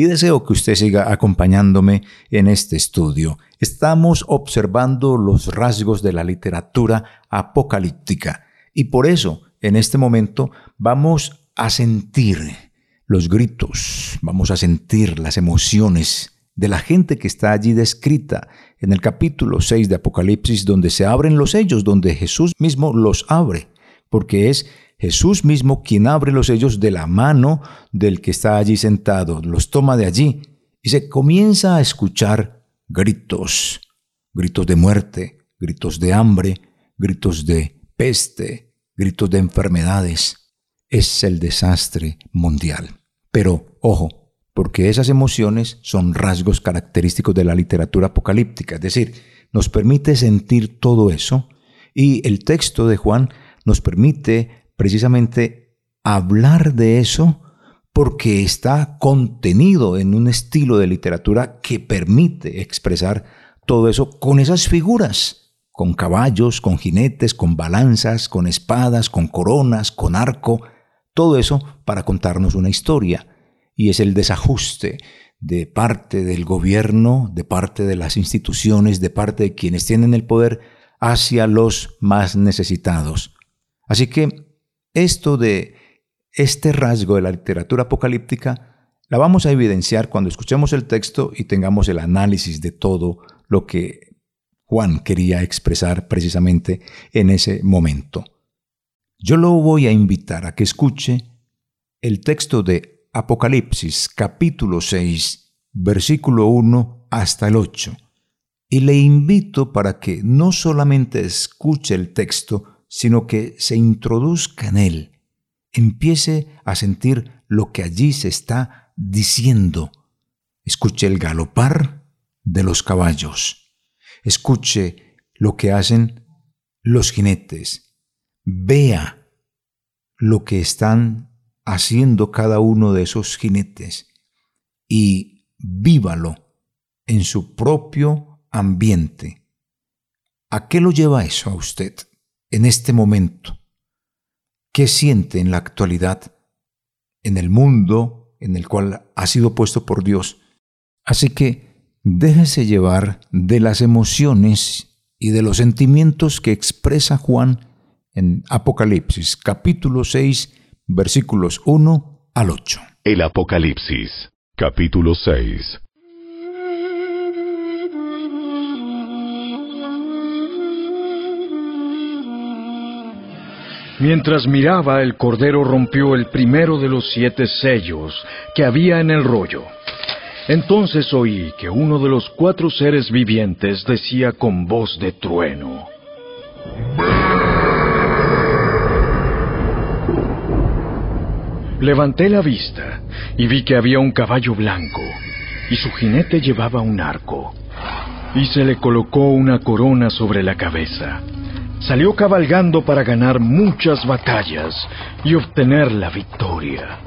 y deseo que usted siga acompañándome en este estudio. Estamos observando los rasgos de la literatura apocalíptica y por eso en este momento vamos a sentir los gritos, vamos a sentir las emociones de la gente que está allí descrita en el capítulo 6 de Apocalipsis, donde se abren los sellos, donde Jesús mismo los abre, porque es Jesús mismo quien abre los sellos de la mano del que está allí sentado, los toma de allí y se comienza a escuchar gritos, gritos de muerte, gritos de hambre, gritos de peste, gritos de enfermedades. Es el desastre mundial. Pero, ojo, porque esas emociones son rasgos característicos de la literatura apocalíptica, es decir, nos permite sentir todo eso y el texto de Juan nos permite precisamente hablar de eso porque está contenido en un estilo de literatura que permite expresar todo eso con esas figuras, con caballos, con jinetes, con balanzas, con espadas, con coronas, con arco, todo eso para contarnos una historia y es el desajuste de parte del gobierno, de parte de las instituciones, de parte de quienes tienen el poder hacia los más necesitados. Así que esto de este rasgo de la literatura apocalíptica la vamos a evidenciar cuando escuchemos el texto y tengamos el análisis de todo lo que Juan quería expresar precisamente en ese momento. Yo lo voy a invitar a que escuche el texto de Apocalipsis capítulo 6, versículo 1 hasta el 8. Y le invito para que no solamente escuche el texto, sino que se introduzca en él, empiece a sentir lo que allí se está diciendo. Escuche el galopar de los caballos, escuche lo que hacen los jinetes, vea lo que están haciendo cada uno de esos jinetes y vívalo en su propio ambiente. ¿A qué lo lleva eso a usted en este momento? ¿Qué siente en la actualidad, en el mundo en el cual ha sido puesto por Dios? Así que déjese llevar de las emociones y de los sentimientos que expresa Juan en Apocalipsis capítulo 6 versículos 1 al 8. El Apocalipsis, capítulo 6. Mientras miraba, el Cordero rompió el primero de los siete sellos que había en el rollo. Entonces oí que uno de los cuatro seres vivientes decía con voz de trueno, Levanté la vista y vi que había un caballo blanco y su jinete llevaba un arco y se le colocó una corona sobre la cabeza. Salió cabalgando para ganar muchas batallas y obtener la victoria.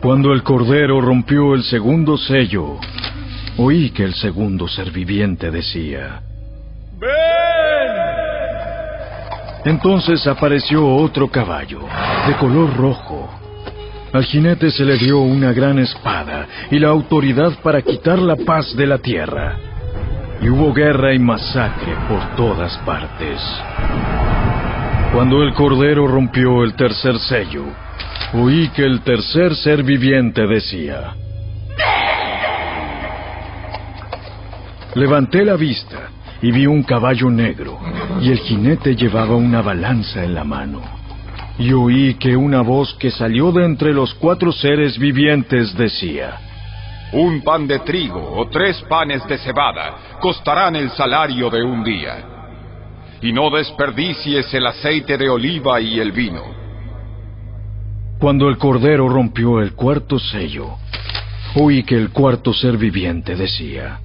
Cuando el cordero rompió el segundo sello, oí que el segundo ser viviente decía, Entonces apareció otro caballo, de color rojo. Al jinete se le dio una gran espada y la autoridad para quitar la paz de la tierra. Y hubo guerra y masacre por todas partes. Cuando el cordero rompió el tercer sello, oí que el tercer ser viviente decía, Levanté la vista y vi un caballo negro, y el jinete llevaba una balanza en la mano. Y oí que una voz que salió de entre los cuatro seres vivientes decía, Un pan de trigo o tres panes de cebada costarán el salario de un día. Y no desperdicies el aceite de oliva y el vino. Cuando el cordero rompió el cuarto sello, oí que el cuarto ser viviente decía,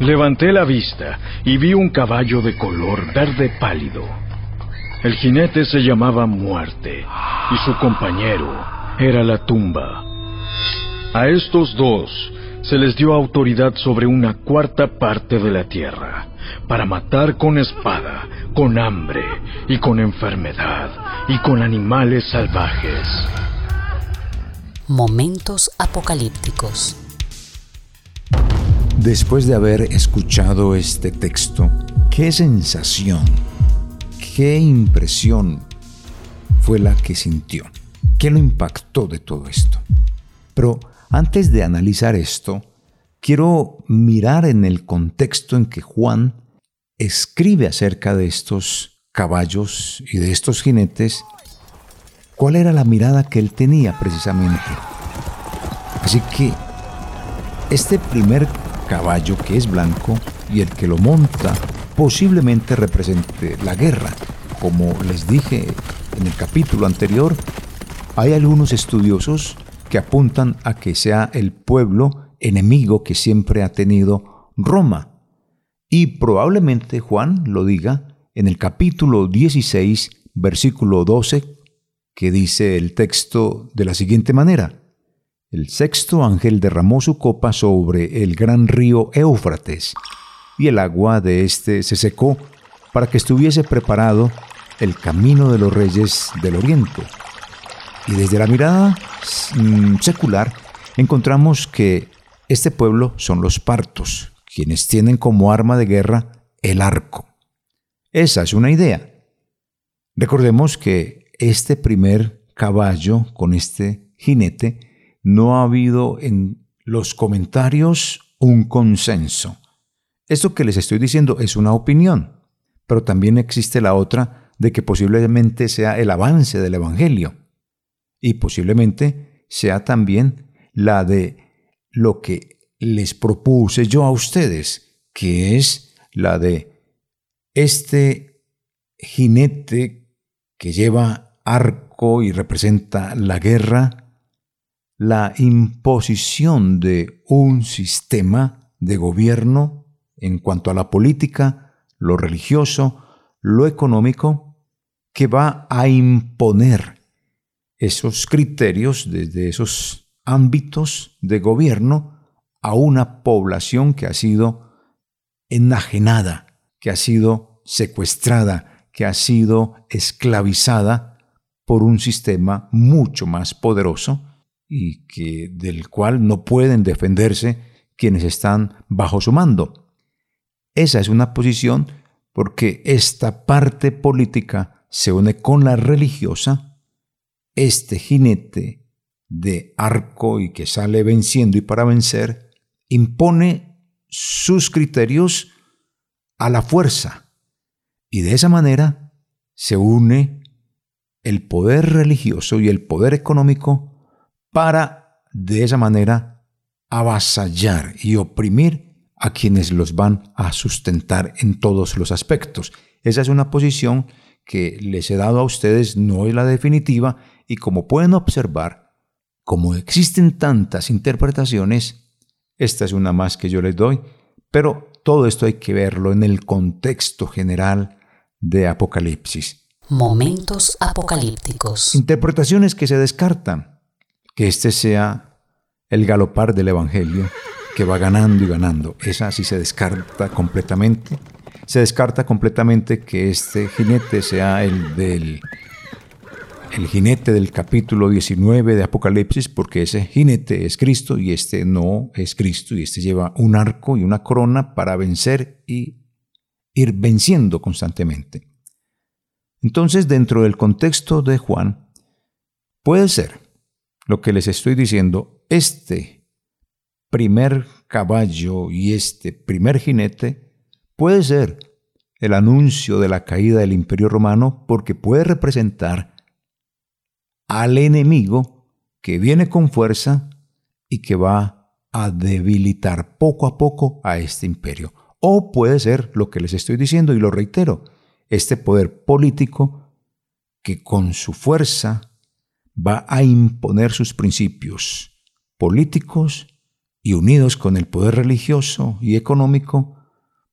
Levanté la vista y vi un caballo de color verde pálido. El jinete se llamaba Muerte y su compañero era la tumba. A estos dos se les dio autoridad sobre una cuarta parte de la tierra, para matar con espada, con hambre y con enfermedad y con animales salvajes. Momentos apocalípticos. Después de haber escuchado este texto, ¿qué sensación, qué impresión fue la que sintió? ¿Qué lo impactó de todo esto? Pero antes de analizar esto, quiero mirar en el contexto en que Juan escribe acerca de estos caballos y de estos jinetes, cuál era la mirada que él tenía precisamente. Así que este primer caballo que es blanco y el que lo monta posiblemente represente la guerra. Como les dije en el capítulo anterior, hay algunos estudiosos que apuntan a que sea el pueblo enemigo que siempre ha tenido Roma. Y probablemente Juan lo diga en el capítulo 16, versículo 12, que dice el texto de la siguiente manera. El sexto ángel derramó su copa sobre el gran río Éufrates, y el agua de éste se secó para que estuviese preparado el camino de los reyes del oriente. Y desde la mirada mm, secular encontramos que este pueblo son los partos, quienes tienen como arma de guerra el arco. Esa es una idea. Recordemos que este primer caballo con este jinete no ha habido en los comentarios un consenso. Esto que les estoy diciendo es una opinión, pero también existe la otra de que posiblemente sea el avance del Evangelio y posiblemente sea también la de lo que les propuse yo a ustedes, que es la de este jinete que lleva arco y representa la guerra, la imposición de un sistema de gobierno en cuanto a la política, lo religioso, lo económico, que va a imponer esos criterios desde esos ámbitos de gobierno a una población que ha sido enajenada, que ha sido secuestrada, que ha sido esclavizada por un sistema mucho más poderoso y que, del cual no pueden defenderse quienes están bajo su mando. Esa es una posición porque esta parte política se une con la religiosa, este jinete de arco y que sale venciendo y para vencer, impone sus criterios a la fuerza y de esa manera se une el poder religioso y el poder económico para de esa manera avasallar y oprimir a quienes los van a sustentar en todos los aspectos. Esa es una posición que les he dado a ustedes, no es la definitiva, y como pueden observar, como existen tantas interpretaciones, esta es una más que yo les doy, pero todo esto hay que verlo en el contexto general de Apocalipsis. Momentos apocalípticos. Interpretaciones que se descartan que este sea el galopar del Evangelio que va ganando y ganando. Esa sí se descarta completamente. Se descarta completamente que este jinete sea el del el jinete del capítulo 19 de Apocalipsis, porque ese jinete es Cristo y este no es Cristo, y este lleva un arco y una corona para vencer y ir venciendo constantemente. Entonces, dentro del contexto de Juan, puede ser lo que les estoy diciendo, este primer caballo y este primer jinete puede ser el anuncio de la caída del imperio romano porque puede representar al enemigo que viene con fuerza y que va a debilitar poco a poco a este imperio. O puede ser lo que les estoy diciendo y lo reitero, este poder político que con su fuerza va a imponer sus principios políticos y unidos con el poder religioso y económico,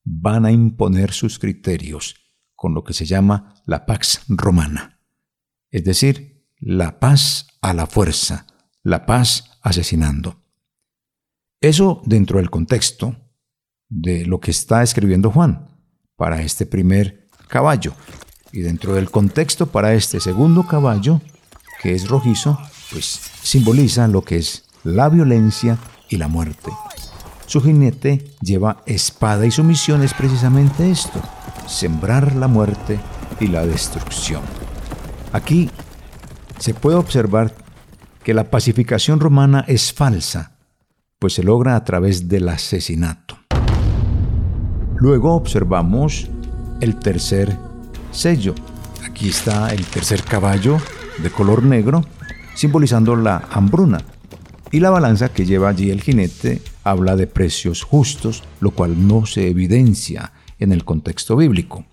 van a imponer sus criterios con lo que se llama la Pax Romana, es decir, la paz a la fuerza, la paz asesinando. Eso dentro del contexto de lo que está escribiendo Juan para este primer caballo y dentro del contexto para este segundo caballo, que es rojizo, pues simboliza lo que es la violencia y la muerte. Su jinete lleva espada y su misión es precisamente esto, sembrar la muerte y la destrucción. Aquí se puede observar que la pacificación romana es falsa, pues se logra a través del asesinato. Luego observamos el tercer sello. Aquí está el tercer caballo de color negro, simbolizando la hambruna. Y la balanza que lleva allí el jinete habla de precios justos, lo cual no se evidencia en el contexto bíblico.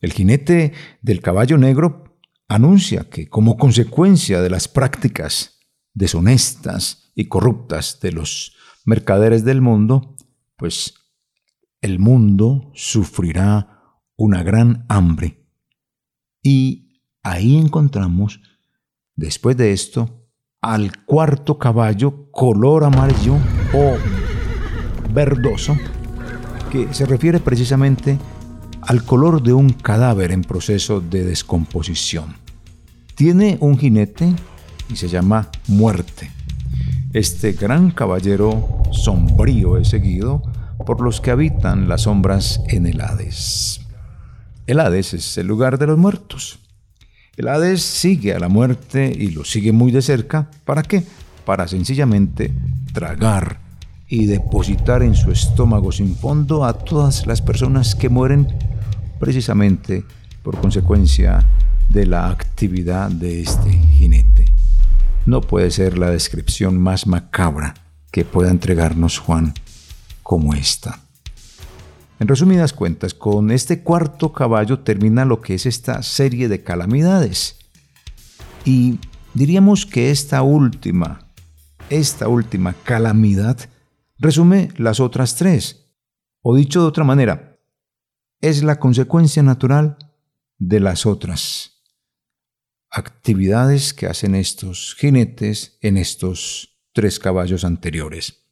El jinete del caballo negro anuncia que como consecuencia de las prácticas deshonestas y corruptas de los mercaderes del mundo, pues el mundo sufrirá una gran hambre. Y ahí encontramos, después de esto, al cuarto caballo color amarillo o verdoso, que se refiere precisamente al color de un cadáver en proceso de descomposición. Tiene un jinete y se llama muerte. Este gran caballero sombrío es seguido por los que habitan las sombras en el Hades. El Hades es el lugar de los muertos. El Hades sigue a la muerte y lo sigue muy de cerca. ¿Para qué? Para sencillamente tragar y depositar en su estómago sin fondo a todas las personas que mueren precisamente por consecuencia de la actividad de este jinete. No puede ser la descripción más macabra que pueda entregarnos Juan como esta. En resumidas cuentas, con este cuarto caballo termina lo que es esta serie de calamidades. Y diríamos que esta última, esta última calamidad resume las otras tres. O dicho de otra manera, es la consecuencia natural de las otras actividades que hacen estos jinetes en estos tres caballos anteriores.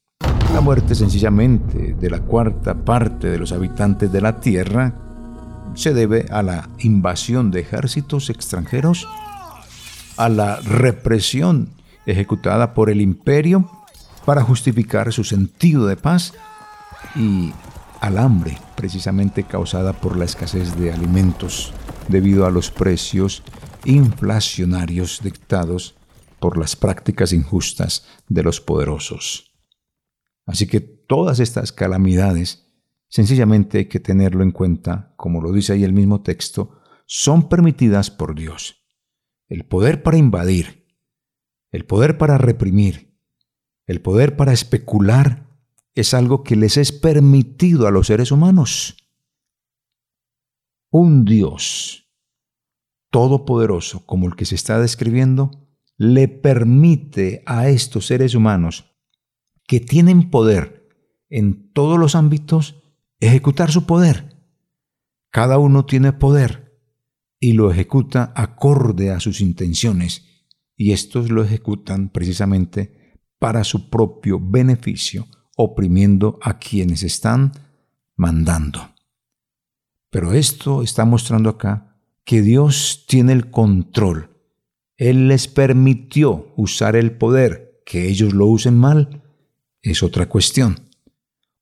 La muerte sencillamente de la cuarta parte de los habitantes de la Tierra se debe a la invasión de ejércitos extranjeros, a la represión ejecutada por el imperio para justificar su sentido de paz y al hambre precisamente causada por la escasez de alimentos debido a los precios inflacionarios dictados por las prácticas injustas de los poderosos. Así que todas estas calamidades, sencillamente hay que tenerlo en cuenta, como lo dice ahí el mismo texto, son permitidas por Dios. El poder para invadir, el poder para reprimir, el poder para especular es algo que les es permitido a los seres humanos. Un Dios todopoderoso como el que se está describiendo le permite a estos seres humanos que tienen poder en todos los ámbitos ejecutar su poder. Cada uno tiene poder y lo ejecuta acorde a sus intenciones y estos lo ejecutan precisamente para su propio beneficio, oprimiendo a quienes están mandando. Pero esto está mostrando acá que Dios tiene el control. Él les permitió usar el poder, que ellos lo usen mal, es otra cuestión.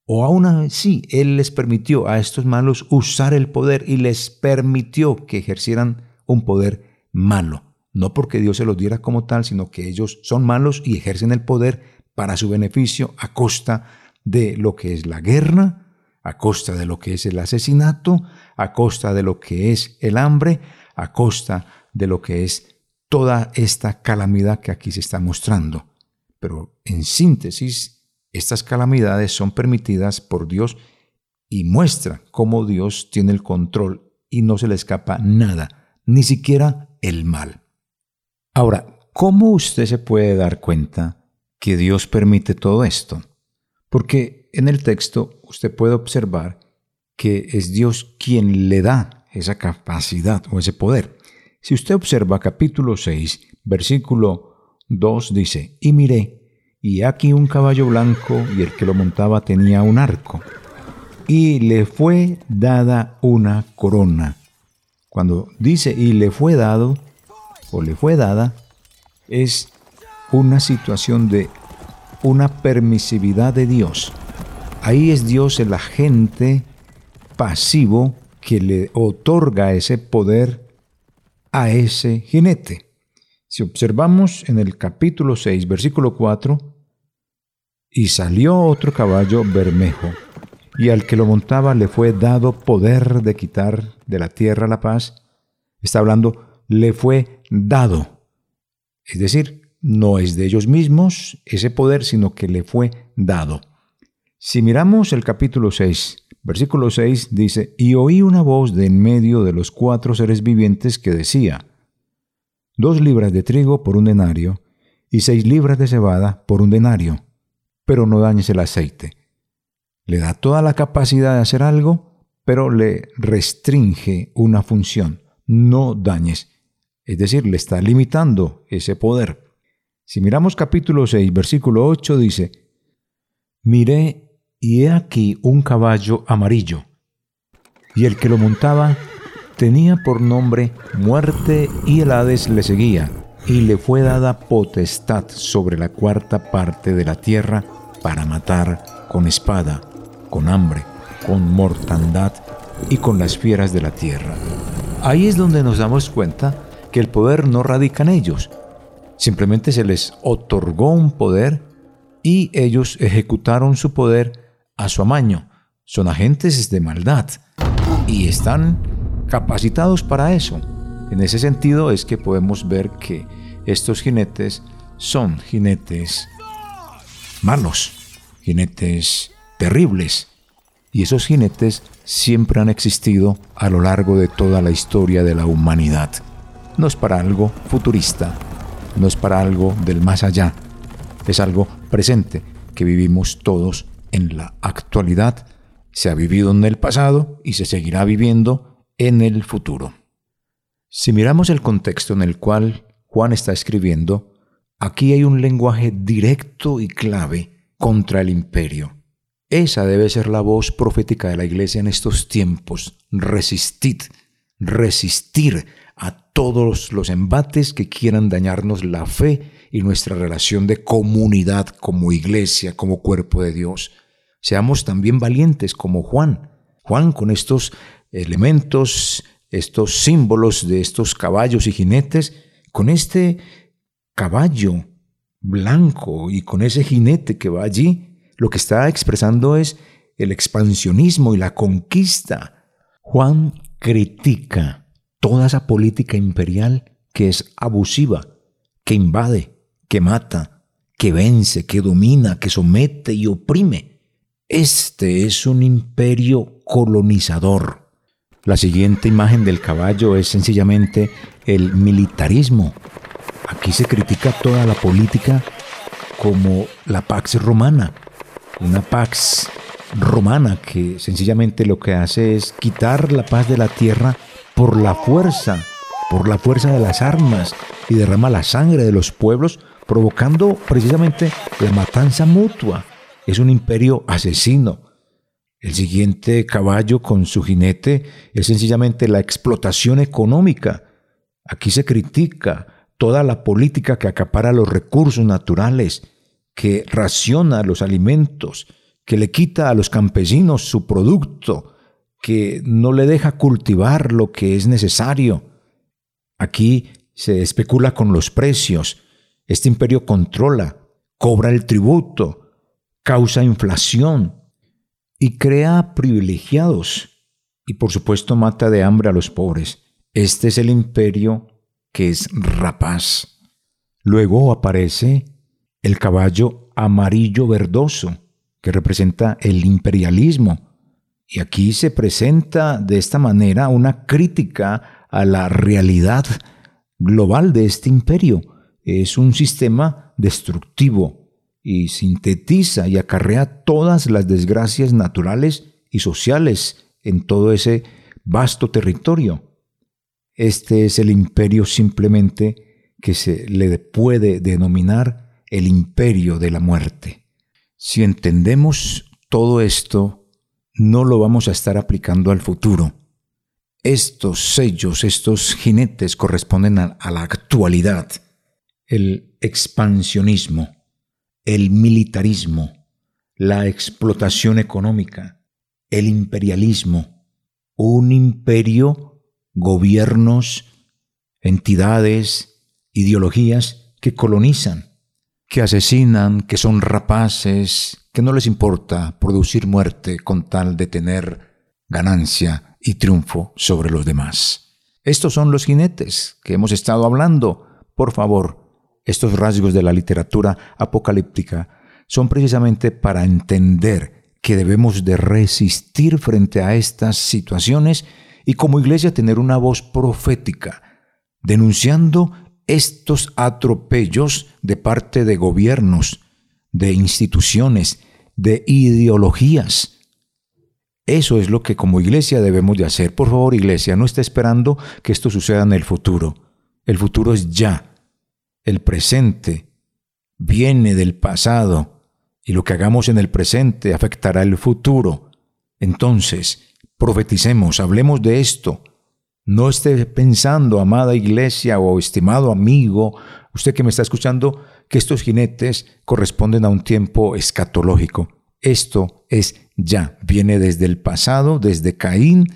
O aún así, Él les permitió a estos malos usar el poder y les permitió que ejercieran un poder malo. No porque Dios se los diera como tal, sino que ellos son malos y ejercen el poder para su beneficio a costa de lo que es la guerra, a costa de lo que es el asesinato, a costa de lo que es el hambre, a costa de lo que es toda esta calamidad que aquí se está mostrando. Pero en síntesis, estas calamidades son permitidas por Dios y muestra cómo Dios tiene el control y no se le escapa nada, ni siquiera el mal. Ahora, ¿cómo usted se puede dar cuenta que Dios permite todo esto? Porque en el texto usted puede observar que es Dios quien le da esa capacidad o ese poder. Si usted observa capítulo 6, versículo 2 dice, y miré, y aquí un caballo blanco y el que lo montaba tenía un arco, y le fue dada una corona. Cuando dice y le fue dado o le fue dada, es una situación de una permisividad de Dios. Ahí es Dios el agente pasivo que le otorga ese poder a ese jinete. Si observamos en el capítulo 6, versículo 4, y salió otro caballo bermejo, y al que lo montaba le fue dado poder de quitar de la tierra la paz. Está hablando, le fue dado. Es decir, no es de ellos mismos ese poder, sino que le fue dado. Si miramos el capítulo 6, versículo 6 dice, y oí una voz de en medio de los cuatro seres vivientes que decía, dos libras de trigo por un denario y seis libras de cebada por un denario, pero no dañes el aceite. Le da toda la capacidad de hacer algo, pero le restringe una función. No dañes. Es decir, le está limitando ese poder. Si miramos capítulo 6, versículo 8, dice, Miré y he aquí un caballo amarillo, y el que lo montaba tenía por nombre muerte y el Hades le seguía, y le fue dada potestad sobre la cuarta parte de la tierra para matar con espada, con hambre, con mortandad y con las fieras de la tierra. Ahí es donde nos damos cuenta que el poder no radica en ellos, simplemente se les otorgó un poder y ellos ejecutaron su poder a su amaño. Son agentes de maldad y están capacitados para eso. En ese sentido es que podemos ver que estos jinetes son jinetes malos, jinetes terribles. Y esos jinetes siempre han existido a lo largo de toda la historia de la humanidad. No es para algo futurista, no es para algo del más allá, es algo presente que vivimos todos en la actualidad, se ha vivido en el pasado y se seguirá viviendo en el futuro. Si miramos el contexto en el cual Juan está escribiendo, aquí hay un lenguaje directo y clave contra el imperio. Esa debe ser la voz profética de la iglesia en estos tiempos. Resistid, resistir a todos los embates que quieran dañarnos la fe y nuestra relación de comunidad como iglesia, como cuerpo de Dios. Seamos también valientes como Juan. Juan con estos elementos, estos símbolos de estos caballos y jinetes, con este caballo blanco y con ese jinete que va allí, lo que está expresando es el expansionismo y la conquista. Juan critica toda esa política imperial que es abusiva, que invade, que mata, que vence, que domina, que somete y oprime. Este es un imperio colonizador la siguiente imagen del caballo es sencillamente el militarismo. Aquí se critica toda la política como la Pax Romana, una Pax romana que sencillamente lo que hace es quitar la paz de la tierra por la fuerza, por la fuerza de las armas y derrama la sangre de los pueblos, provocando precisamente la matanza mutua. Es un imperio asesino, el siguiente caballo con su jinete es sencillamente la explotación económica. Aquí se critica toda la política que acapara los recursos naturales, que raciona los alimentos, que le quita a los campesinos su producto, que no le deja cultivar lo que es necesario. Aquí se especula con los precios. Este imperio controla, cobra el tributo, causa inflación, y crea privilegiados y por supuesto mata de hambre a los pobres. Este es el imperio que es rapaz. Luego aparece el caballo amarillo verdoso, que representa el imperialismo. Y aquí se presenta de esta manera una crítica a la realidad global de este imperio. Es un sistema destructivo y sintetiza y acarrea todas las desgracias naturales y sociales en todo ese vasto territorio. Este es el imperio simplemente que se le puede denominar el imperio de la muerte. Si entendemos todo esto, no lo vamos a estar aplicando al futuro. Estos sellos, estos jinetes corresponden a, la actualidad. El expansionismo, el militarismo, la explotación económica, el imperialismo, un imperio, gobiernos, entidades, ideologías que colonizan, que asesinan, que son rapaces, que no les importa producir muerte con tal de tener ganancia y triunfo sobre los demás. Estos son los jinetes que hemos estado hablando. Por favor, estos rasgos de la literatura apocalíptica son precisamente para entender que debemos de resistir frente a estas situaciones y como iglesia tener una voz profética, denunciando estos atropellos de parte de gobiernos, de instituciones, de ideologías. Eso es lo que como iglesia debemos de hacer. Por favor, iglesia, no esté esperando que esto suceda en el futuro. El futuro es ya. El presente viene del pasado y lo que hagamos en el presente afectará el futuro. Entonces, profeticemos, hablemos de esto. No esté pensando, amada iglesia o estimado amigo, usted que me está escuchando, que estos jinetes corresponden a un tiempo escatológico. Esto es ya, viene desde el pasado, desde Caín,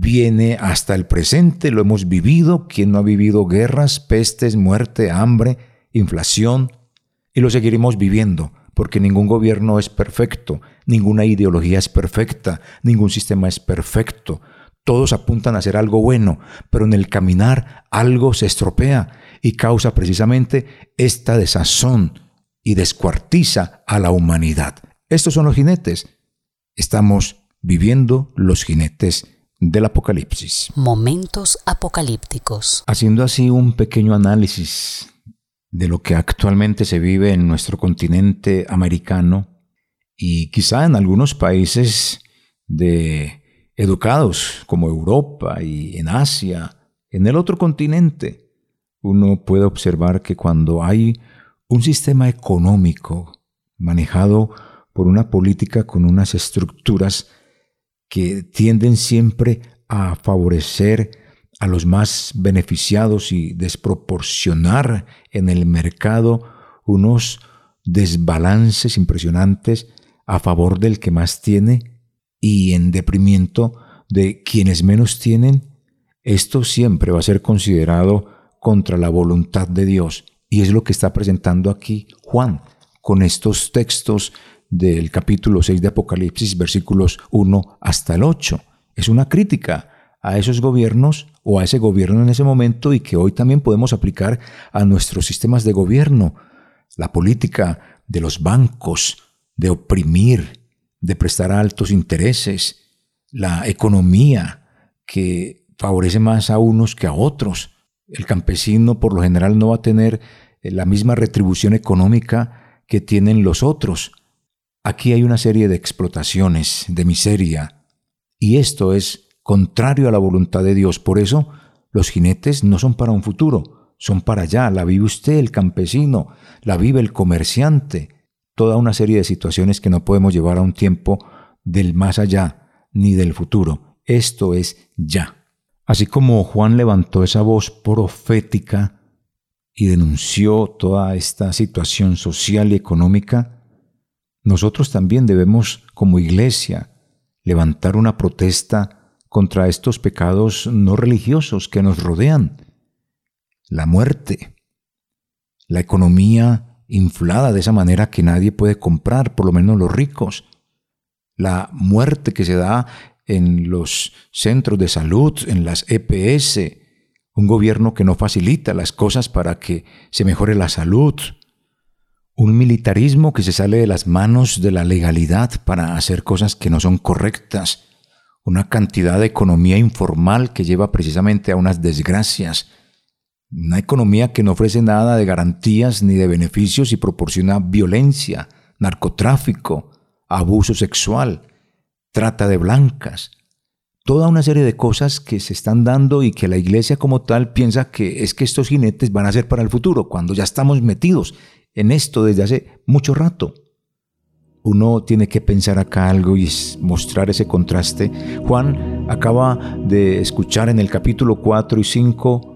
viene hasta el presente, lo hemos vivido, quien no ha vivido guerras, pestes, muerte, hambre, inflación, y lo seguiremos viviendo, porque ningún gobierno es perfecto, ninguna ideología es perfecta, ningún sistema es perfecto. Todos apuntan a hacer algo bueno, pero en el caminar algo se estropea y causa precisamente esta desazón y descuartiza a la humanidad. Estos son los jinetes. Estamos viviendo los jinetes del Apocalipsis. Momentos apocalípticos. Haciendo así un pequeño análisis de lo que actualmente se vive en nuestro continente americano y quizá en algunos países de educados como Europa y en Asia, en el otro continente, uno puede observar que cuando hay un sistema económico manejado por una política con unas estructuras que tienden siempre a favorecer a los más beneficiados y desproporcionar en el mercado unos desbalances impresionantes a favor del que más tiene y en deprimento de quienes menos tienen, esto siempre va a ser considerado contra la voluntad de Dios. Y es lo que está presentando aquí Juan con estos textos del capítulo 6 de Apocalipsis, versículos 1 hasta el 8. Es una crítica a esos gobiernos o a ese gobierno en ese momento y que hoy también podemos aplicar a nuestros sistemas de gobierno. La política de los bancos, de oprimir, de prestar altos intereses, la economía que favorece más a unos que a otros. El campesino por lo general no va a tener eh, la misma retribución económica que tienen los otros. Aquí hay una serie de explotaciones, de miseria, y esto es contrario a la voluntad de Dios. Por eso los jinetes no son para un futuro, son para allá. La vive usted, el campesino, la vive el comerciante, toda una serie de situaciones que no podemos llevar a un tiempo del más allá ni del futuro. Esto es ya. Así como Juan levantó esa voz profética y denunció toda esta situación social y económica, nosotros también debemos como iglesia levantar una protesta contra estos pecados no religiosos que nos rodean. La muerte, la economía inflada de esa manera que nadie puede comprar, por lo menos los ricos. La muerte que se da en los centros de salud, en las EPS, un gobierno que no facilita las cosas para que se mejore la salud, un militarismo que se sale de las manos de la legalidad para hacer cosas que no son correctas, una cantidad de economía informal que lleva precisamente a unas desgracias, Una economía que no ofrece nada de garantías ni de beneficios y proporciona violencia, narcotráfico, abuso sexual, trata de blancas, toda una serie de cosas que se están dando y que la iglesia como tal piensa que es que estos jinetes van a ser para el futuro, cuando ya estamos metidos en esto desde hace mucho rato. Uno tiene que pensar acá algo y mostrar ese contraste. Juan acaba de escuchar en el capítulo 4 y 5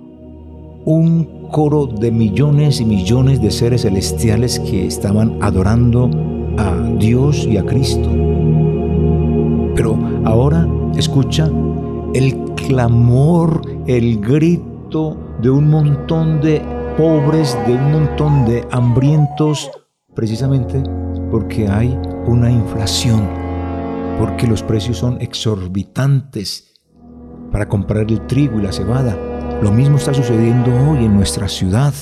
un coro de millones y millones de seres celestiales que estaban adorando a Dios y a Cristo. Pero ahora escucha el clamor, el grito de un montón de pobres, de un montón de hambrientos, precisamente porque hay una inflación, porque los precios son exorbitantes para comprar el trigo y la cebada. Lo mismo está sucediendo hoy en nuestra ciudad,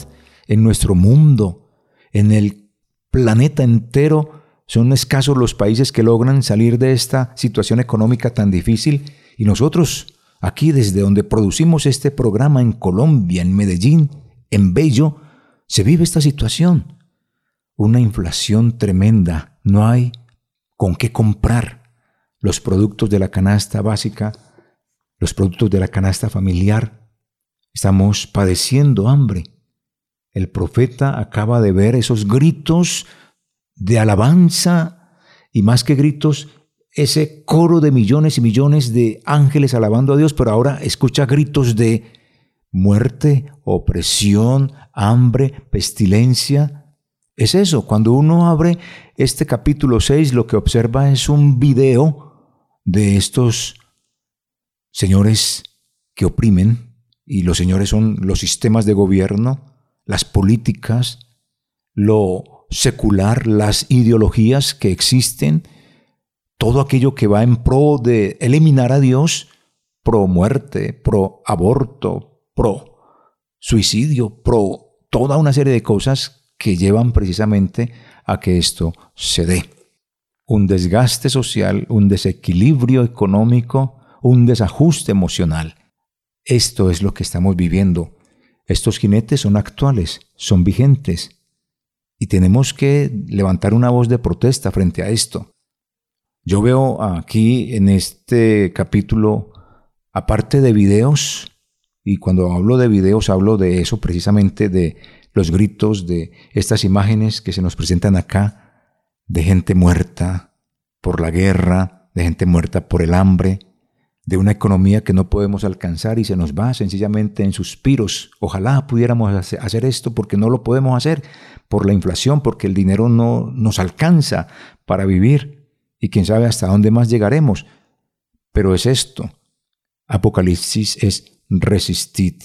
en nuestro mundo, en el planeta entero. Son escasos los países que logran salir de esta situación económica tan difícil y nosotros, aquí desde donde producimos este programa en Colombia, en Medellín, en Bello, se vive esta situación una inflación tremenda, no hay con qué comprar los productos de la canasta básica, los productos de la canasta familiar. Estamos padeciendo hambre. El profeta acaba de ver esos gritos de alabanza y más que gritos, ese coro de millones y millones de ángeles alabando a Dios, pero ahora escucha gritos de muerte, opresión, hambre, pestilencia, es eso, cuando uno abre este capítulo 6, lo que observa es un video de estos señores que oprimen, y los señores son los sistemas de gobierno, las políticas, lo secular, las ideologías que existen, todo aquello que va en pro de eliminar a Dios, pro muerte, pro aborto, pro suicidio, pro toda una serie de cosas que llevan precisamente a que esto se dé. Un desgaste social, un desequilibrio económico, un desajuste emocional. Esto es lo que estamos viviendo. Estos jinetes son actuales, son vigentes. Y tenemos que levantar una voz de protesta frente a esto. Yo veo aquí en este capítulo, aparte de videos, y cuando hablo de videos hablo de eso precisamente de los gritos de estas imágenes que se nos presentan acá, de gente muerta por la guerra, de gente muerta por el hambre, de una economía que no podemos alcanzar y se nos va sencillamente en suspiros. Ojalá pudiéramos hacer esto porque no lo podemos hacer por la inflación, porque el dinero no nos alcanza para vivir y quién sabe hasta dónde más llegaremos. Pero es esto. Apocalipsis es resistid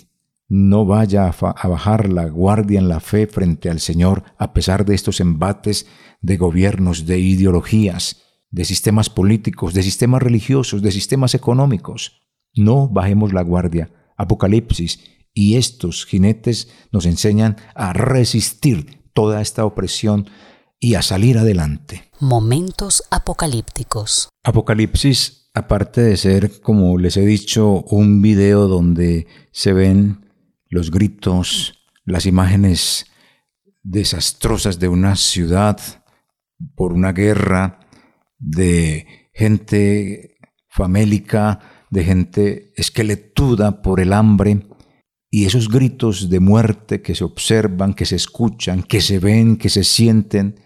no vaya a, bajar la guardia en la fe frente al Señor a pesar de estos embates de gobiernos, de ideologías, de sistemas políticos, de sistemas religiosos, de sistemas económicos. No bajemos la guardia. Apocalipsis y estos jinetes nos enseñan a resistir toda esta opresión y a salir adelante. Momentos apocalípticos. Apocalipsis, aparte de ser, como les he dicho, un video donde se ven los gritos, las imágenes desastrosas de una ciudad por una guerra, de gente famélica, de gente esqueletuda por el hambre, y esos gritos de muerte que se observan, que se escuchan, que se ven, que se sienten,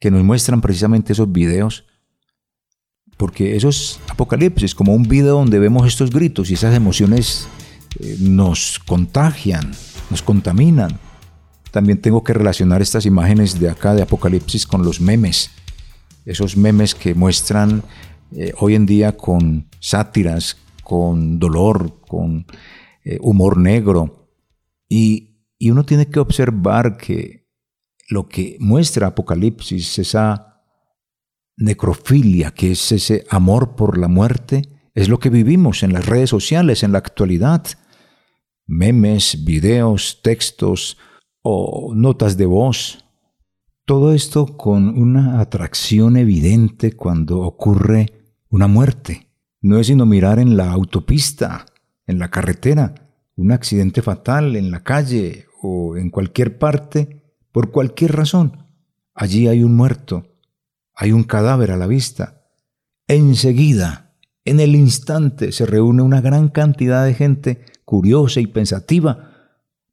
que nos muestran precisamente esos videos, porque eso es Apocalipsis, como un video donde vemos estos gritos y esas emociones eh, nos contagian, nos contaminan. También tengo que relacionar estas imágenes de acá de Apocalipsis con los memes. Esos memes que muestran eh, hoy en día con sátiras, con dolor, con eh, humor negro. Y, y uno tiene que observar que lo que muestra Apocalipsis, esa necrofilia, que es ese amor por la muerte, es lo que vivimos en las redes sociales en la actualidad memes, videos, textos o notas de voz. Todo esto con una atracción evidente cuando ocurre una muerte. No es sino mirar en la autopista, en la carretera, un accidente fatal en la calle o en cualquier parte, por cualquier razón, allí hay un muerto, hay un cadáver a la vista. Enseguida, en el instante, se reúne una gran cantidad de gente curiosa y pensativa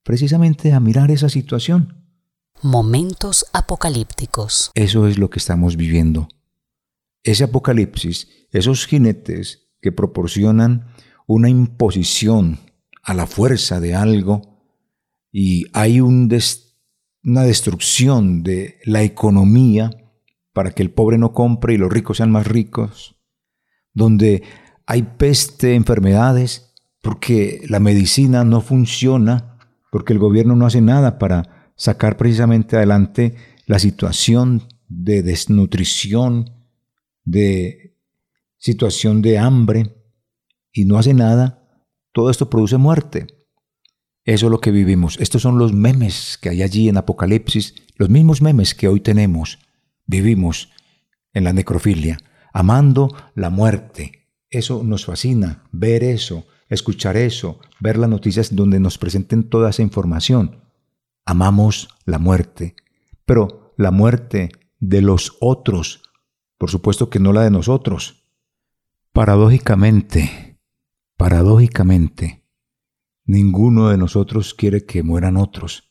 precisamente a mirar esa situación. Momentos apocalípticos. Eso es lo que estamos viviendo. Ese apocalipsis, esos jinetes que proporcionan una imposición a la fuerza de algo y hay un una destrucción de la economía para que el pobre no compre y los ricos sean más ricos, donde hay peste, enfermedades, porque la medicina no funciona, porque el gobierno no hace nada para sacar precisamente adelante la situación de desnutrición, de situación de hambre, y no hace nada, todo esto produce muerte. Eso es lo que vivimos. Estos son los memes que hay allí en Apocalipsis, los mismos memes que hoy tenemos, vivimos en la necrofilia, amando la muerte. Eso nos fascina, ver eso, escuchar eso, ver las noticias donde nos presenten toda esa información. Amamos la muerte, pero la muerte de los otros, por supuesto que no la de nosotros. Paradójicamente, paradójicamente, ninguno de nosotros quiere que mueran otros,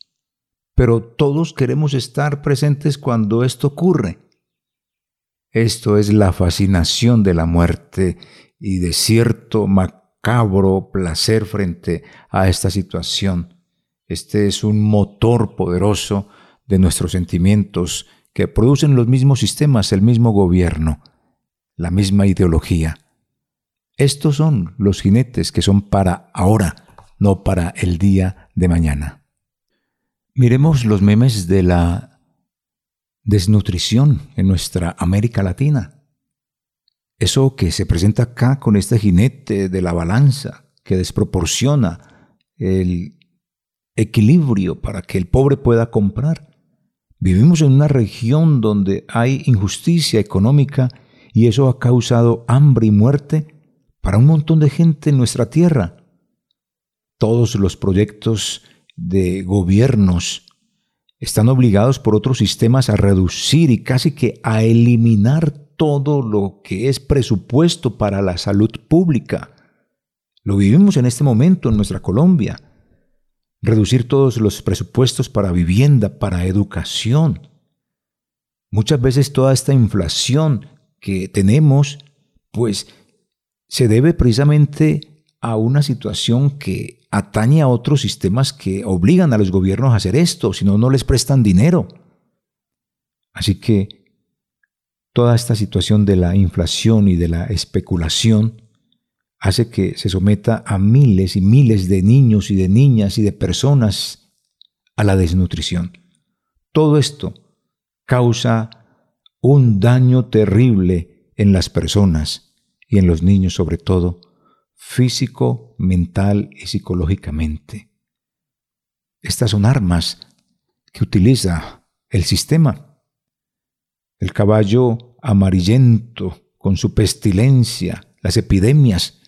pero todos queremos estar presentes cuando esto ocurre. Esto es la fascinación de la muerte y de cierto cabro placer frente a esta situación. Este es un motor poderoso de nuestros sentimientos que producen los mismos sistemas, el mismo gobierno, la misma ideología. Estos son los jinetes que son para ahora, no para el día de mañana. Miremos los memes de la desnutrición en nuestra América Latina. Eso que se presenta acá con este jinete de la balanza que desproporciona el equilibrio para que el pobre pueda comprar. Vivimos en una región donde hay injusticia económica y eso ha causado hambre y muerte para un montón de gente en nuestra tierra. Todos los proyectos de gobiernos están obligados por otros sistemas a reducir y casi que a eliminar todo lo que es presupuesto para la salud pública. Lo vivimos en este momento en nuestra Colombia. Reducir todos los presupuestos para vivienda, para educación. Muchas veces toda esta inflación que tenemos, pues se debe precisamente a una situación que atañe a otros sistemas que obligan a los gobiernos a hacer esto, si no, no les prestan dinero. Así que Toda esta situación de la inflación y de la especulación hace que se someta a miles y miles de niños y de niñas y de personas a la desnutrición. Todo esto causa un daño terrible en las personas y en los niños sobre todo, físico, mental y psicológicamente. Estas son armas que utiliza el sistema el caballo amarillento con su pestilencia, las epidemias.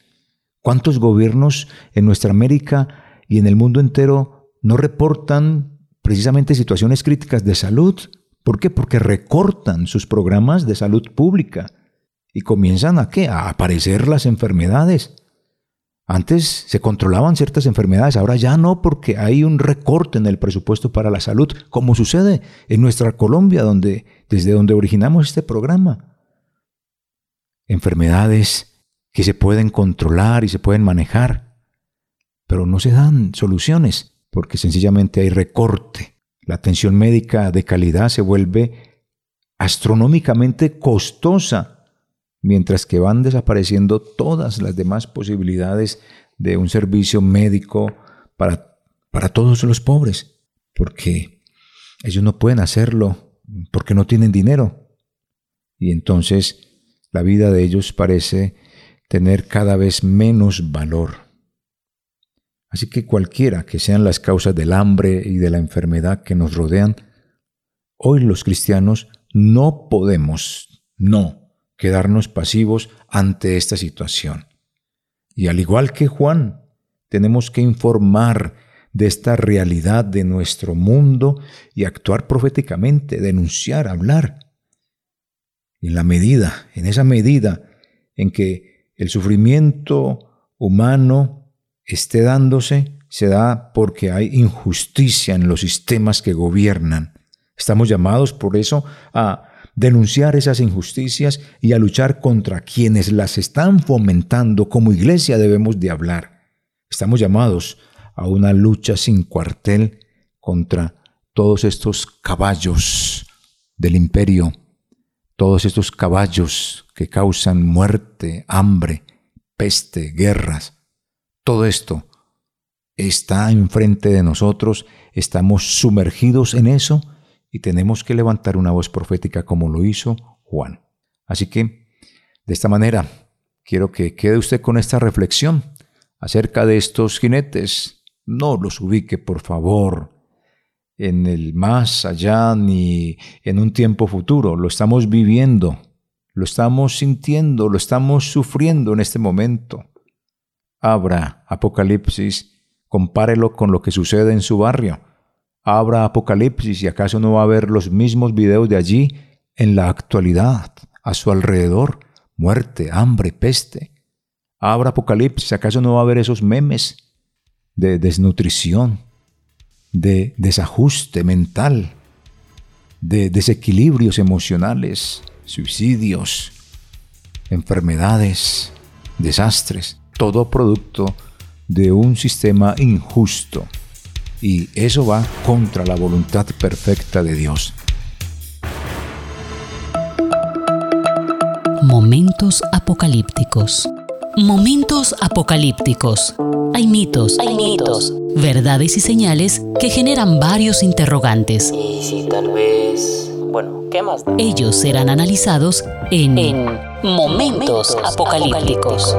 ¿Cuántos gobiernos en nuestra América y en el mundo entero no reportan precisamente situaciones críticas de salud? ¿Por qué? Porque recortan sus programas de salud pública y comienzan a qué? A aparecer las enfermedades. Antes se controlaban ciertas enfermedades, ahora ya no porque hay un recorte en el presupuesto para la salud, como sucede en nuestra Colombia, donde, desde donde originamos este programa. Enfermedades que se pueden controlar y se pueden manejar, pero no se dan soluciones porque sencillamente hay recorte. La atención médica de calidad se vuelve astronómicamente costosa mientras que van desapareciendo todas las demás posibilidades de un servicio médico para, para todos los pobres, porque ellos no pueden hacerlo porque no tienen dinero. Y entonces la vida de ellos parece tener cada vez menos valor. Así que cualquiera que sean las causas del hambre y de la enfermedad que nos rodean, hoy los cristianos no podemos, no quedarnos pasivos ante esta situación. Y al igual que Juan, Tenemos que informar de esta realidad de nuestro mundo y actuar proféticamente, denunciar, hablar. en la medida, en esa medida en que el sufrimiento humano esté dándose, se da porque hay injusticia en los sistemas que gobiernan. Estamos llamados por eso a denunciar esas injusticias y a luchar contra quienes las están fomentando. Como iglesia debemos de hablar. Estamos llamados a una lucha sin cuartel contra todos estos caballos del imperio, todos estos caballos que causan muerte, hambre, peste, guerras. Todo esto está enfrente de nosotros, estamos sumergidos en eso y tenemos que levantar una voz profética como lo hizo Juan. Así que, de esta manera, quiero que quede usted con esta reflexión acerca de estos jinetes. No los ubique, por favor, en el más allá ni en un tiempo futuro. Lo estamos viviendo, lo estamos sintiendo, lo estamos sufriendo en este momento. Abra Apocalipsis compárelo con lo que sucede en su barrio. Abra Apocalipsis y acaso no va a ver los mismos videos de allí en la actualidad, a su alrededor, muerte, hambre, peste. Abra Apocalipsis, acaso no va a ver esos memes de desnutrición, de desajuste mental, de desequilibrios emocionales, suicidios, enfermedades, desastres, todo producto de un sistema injusto y eso va contra la voluntad perfecta de Dios. Momentos apocalípticos. Momentos apocalípticos. Hay mitos, hay mitos, verdades y señales que generan varios interrogantes. Y si tal vez... Bueno, ¿qué más? Ellos serán analizados en, Momentos, apocalípticos.